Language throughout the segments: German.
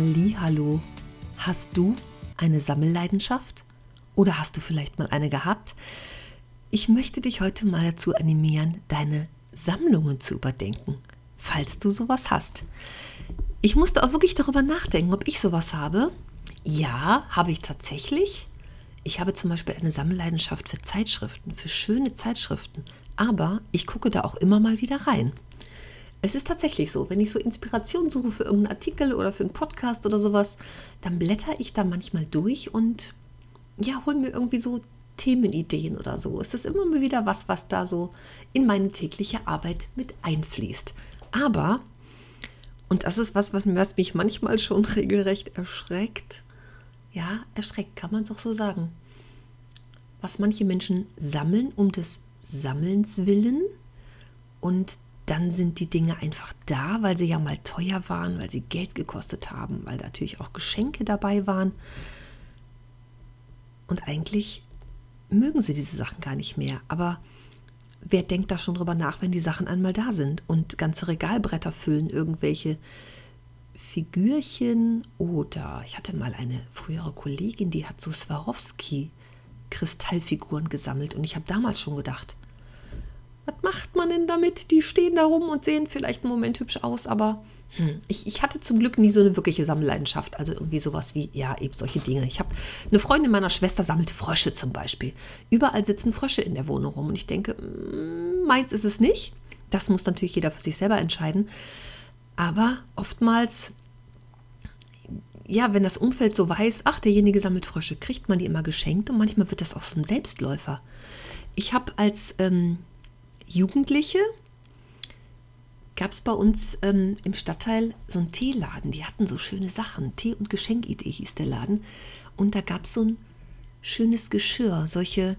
Hallo, hast du eine Sammelleidenschaft oder hast du vielleicht mal eine gehabt? Ich möchte dich heute mal dazu animieren, deine Sammlungen zu überdenken, falls du sowas hast. Ich musste auch wirklich darüber nachdenken, ob ich sowas habe. Ja, habe ich tatsächlich. Ich habe zum Beispiel eine Sammelleidenschaft für Zeitschriften, für schöne Zeitschriften. Aber ich gucke da auch immer mal wieder rein. Es ist tatsächlich so, wenn ich so Inspiration suche für irgendeinen Artikel oder für einen Podcast oder sowas, dann blätter ich da manchmal durch und ja, hole mir irgendwie so Themenideen oder so. Es ist immer mal wieder was, was da so in meine tägliche Arbeit mit einfließt. Aber, und das ist was, was mich manchmal schon regelrecht erschreckt, ja, erschreckt, kann man es auch so sagen. Was manche Menschen sammeln um des Sammelns willen und dann sind die Dinge einfach da, weil sie ja mal teuer waren, weil sie Geld gekostet haben, weil natürlich auch Geschenke dabei waren. Und eigentlich mögen sie diese Sachen gar nicht mehr. Aber wer denkt da schon drüber nach, wenn die Sachen einmal da sind und ganze Regalbretter füllen irgendwelche Figürchen oder ich hatte mal eine frühere Kollegin, die hat so Swarovski Kristallfiguren gesammelt und ich habe damals schon gedacht, macht man denn damit? Die stehen da rum und sehen vielleicht einen Moment hübsch aus, aber hm, ich, ich, hatte zum Glück nie so eine wirkliche Sammelleidenschaft. Also irgendwie sowas wie, ja, eben solche Dinge. Ich habe eine Freundin meiner Schwester sammelt Frösche zum Beispiel. Überall sitzen Frösche in der Wohnung rum und ich denke, hm, meins ist es nicht. Das muss natürlich jeder für sich selber entscheiden. Aber oftmals, ja, wenn das Umfeld so weiß, ach, derjenige sammelt Frösche, kriegt man die immer geschenkt und manchmal wird das auch so ein Selbstläufer. Ich habe als ähm, Jugendliche gab es bei uns ähm, im Stadtteil so einen Teeladen. Die hatten so schöne Sachen. Tee- und Geschenkidee hieß der Laden. Und da gab es so ein schönes Geschirr, solche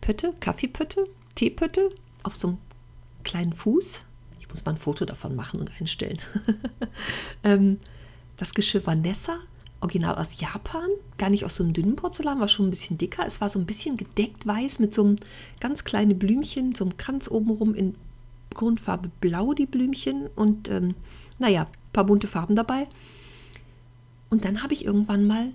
Pötte, Kaffeepötte, Teepötte auf so einem kleinen Fuß. Ich muss mal ein Foto davon machen und einstellen. ähm, das Geschirr war Nessa original aus Japan, gar nicht aus so einem dünnen Porzellan, war schon ein bisschen dicker. Es war so ein bisschen gedeckt weiß mit so einem ganz kleinen Blümchen, so einem Kranz obenrum in Grundfarbe blau, die Blümchen und ähm, naja, ein paar bunte Farben dabei. Und dann habe ich irgendwann mal,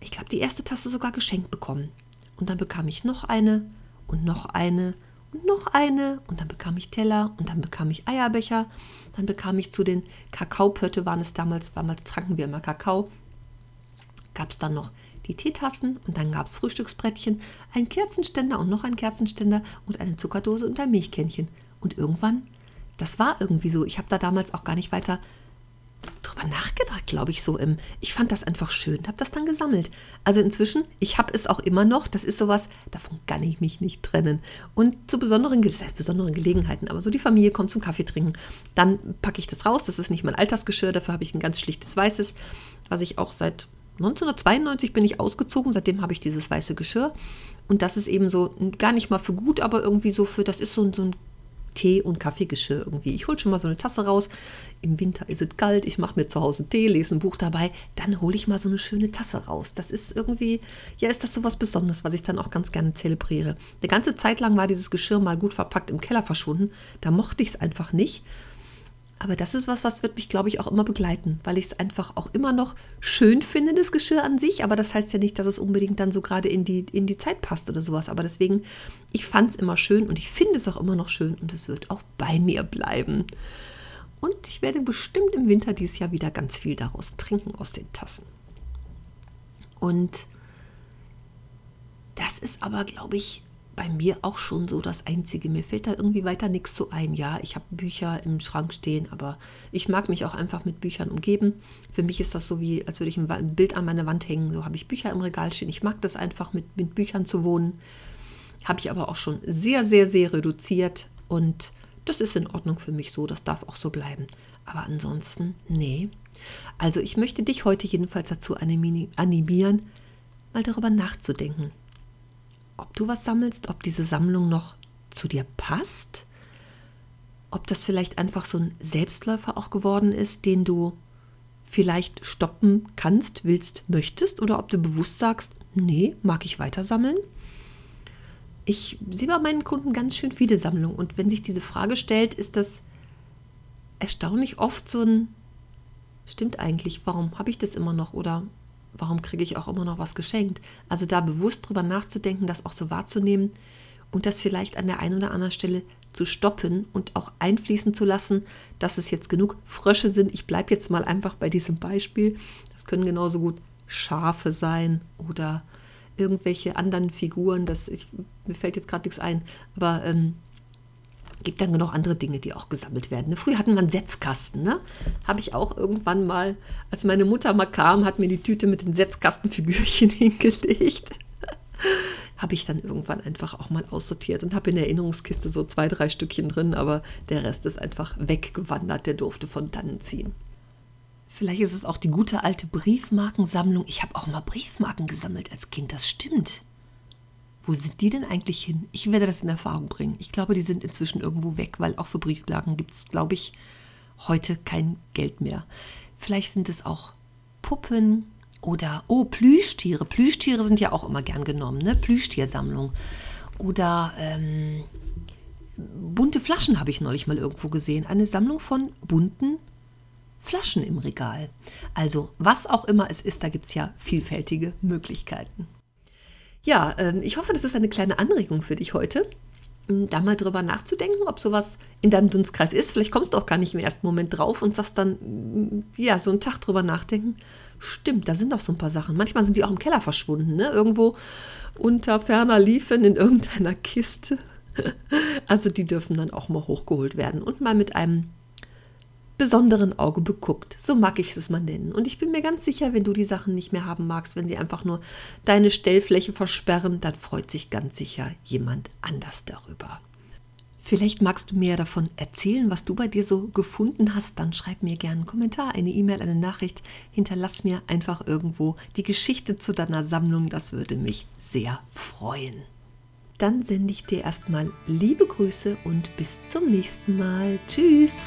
ich glaube, die erste Tasse sogar geschenkt bekommen. Und dann bekam ich noch eine und noch eine und noch eine und dann bekam ich Teller und dann bekam ich Eierbecher. Dann bekam ich zu den Kakaopötte, waren es damals, damals tranken wir immer Kakao, gab es dann noch die Teetassen und dann gab es Frühstücksbrettchen, ein Kerzenständer und noch ein Kerzenständer und eine Zuckerdose und ein Milchkännchen. Und irgendwann, das war irgendwie so, ich habe da damals auch gar nicht weiter drüber nachgedacht, glaube ich, so im. Ich fand das einfach schön, habe das dann gesammelt. Also inzwischen, ich habe es auch immer noch, das ist sowas, davon kann ich mich nicht trennen. Und zu besonderen, das heißt besonderen Gelegenheiten, aber so die Familie kommt zum Kaffee trinken, dann packe ich das raus, das ist nicht mein Altersgeschirr, dafür habe ich ein ganz schlichtes weißes, was ich auch seit 1992 bin ich ausgezogen, seitdem habe ich dieses weiße Geschirr. Und das ist eben so, gar nicht mal für gut, aber irgendwie so für, das ist so, so ein Tee- und Kaffeegeschirr irgendwie. Ich hole schon mal so eine Tasse raus. Im Winter ist es kalt, ich mache mir zu Hause Tee, lese ein Buch dabei. Dann hole ich mal so eine schöne Tasse raus. Das ist irgendwie, ja, ist das so was Besonderes, was ich dann auch ganz gerne zelebriere. Eine ganze Zeit lang war dieses Geschirr mal gut verpackt im Keller verschwunden. Da mochte ich es einfach nicht. Aber das ist was, was wird mich, glaube ich, auch immer begleiten, weil ich es einfach auch immer noch schön finde, das Geschirr an sich. Aber das heißt ja nicht, dass es unbedingt dann so gerade in die, in die Zeit passt oder sowas. Aber deswegen, ich fand es immer schön und ich finde es auch immer noch schön und es wird auch bei mir bleiben. Und ich werde bestimmt im Winter dieses Jahr wieder ganz viel daraus trinken aus den Tassen. Und das ist aber, glaube ich, bei mir auch schon so das Einzige. Mir fällt da irgendwie weiter nichts zu ein. Ja, ich habe Bücher im Schrank stehen, aber ich mag mich auch einfach mit Büchern umgeben. Für mich ist das so wie, als würde ich ein Bild an meine Wand hängen. So habe ich Bücher im Regal stehen. Ich mag das einfach, mit, mit Büchern zu wohnen. Habe ich aber auch schon sehr, sehr, sehr reduziert. Und das ist in Ordnung für mich so, das darf auch so bleiben. Aber ansonsten, nee. Also ich möchte dich heute jedenfalls dazu animieren, mal darüber nachzudenken, ob du was sammelst, ob diese Sammlung noch zu dir passt, ob das vielleicht einfach so ein Selbstläufer auch geworden ist, den du vielleicht stoppen kannst, willst, möchtest, oder ob du bewusst sagst, nee, mag ich weiter sammeln. Ich sehe bei meinen Kunden ganz schön viele Sammlungen und wenn sich diese Frage stellt, ist das erstaunlich oft so ein, stimmt eigentlich, warum habe ich das immer noch oder warum kriege ich auch immer noch was geschenkt? Also da bewusst drüber nachzudenken, das auch so wahrzunehmen und das vielleicht an der einen oder anderen Stelle zu stoppen und auch einfließen zu lassen, dass es jetzt genug Frösche sind. Ich bleibe jetzt mal einfach bei diesem Beispiel. Das können genauso gut Schafe sein oder irgendwelche anderen Figuren. Das, ich, mir fällt jetzt gerade nichts ein, aber ähm, gibt dann noch andere Dinge, die auch gesammelt werden. Früher hatten wir einen Setzkasten, ne? Habe ich auch irgendwann mal, als meine Mutter mal kam, hat mir die Tüte mit den Setzkastenfigürchen hingelegt. habe ich dann irgendwann einfach auch mal aussortiert und habe in der Erinnerungskiste so zwei, drei Stückchen drin, aber der Rest ist einfach weggewandert, der durfte von dannen ziehen. Vielleicht ist es auch die gute alte Briefmarkensammlung. Ich habe auch mal Briefmarken gesammelt als Kind, das stimmt. Wo sind die denn eigentlich hin? Ich werde das in Erfahrung bringen. Ich glaube, die sind inzwischen irgendwo weg, weil auch für Briefmarken gibt es, glaube ich, heute kein Geld mehr. Vielleicht sind es auch Puppen oder, oh, Plüschtiere. Plüschtiere sind ja auch immer gern genommen, ne? Plüschtiersammlung. Oder ähm, bunte Flaschen habe ich neulich mal irgendwo gesehen. Eine Sammlung von bunten Flaschen im Regal. Also, was auch immer es ist, da gibt es ja vielfältige Möglichkeiten. Ja, ähm, ich hoffe, das ist eine kleine Anregung für dich heute, da mal drüber nachzudenken, ob sowas in deinem Dunstkreis ist. Vielleicht kommst du auch gar nicht im ersten Moment drauf und sagst dann, mm, ja, so einen Tag drüber nachdenken. Stimmt, da sind doch so ein paar Sachen. Manchmal sind die auch im Keller verschwunden, ne? Irgendwo unter ferner Liefen in irgendeiner Kiste. Also die dürfen dann auch mal hochgeholt werden und mal mit einem besonderen Auge beguckt. So mag ich es mal nennen. Und ich bin mir ganz sicher, wenn du die Sachen nicht mehr haben magst, wenn sie einfach nur deine Stellfläche versperren, dann freut sich ganz sicher jemand anders darüber. Vielleicht magst du mir davon erzählen, was du bei dir so gefunden hast. Dann schreib mir gerne einen Kommentar, eine E-Mail, eine Nachricht. Hinterlass mir einfach irgendwo die Geschichte zu deiner Sammlung. Das würde mich sehr freuen. Dann sende ich dir erstmal liebe Grüße und bis zum nächsten Mal. Tschüss!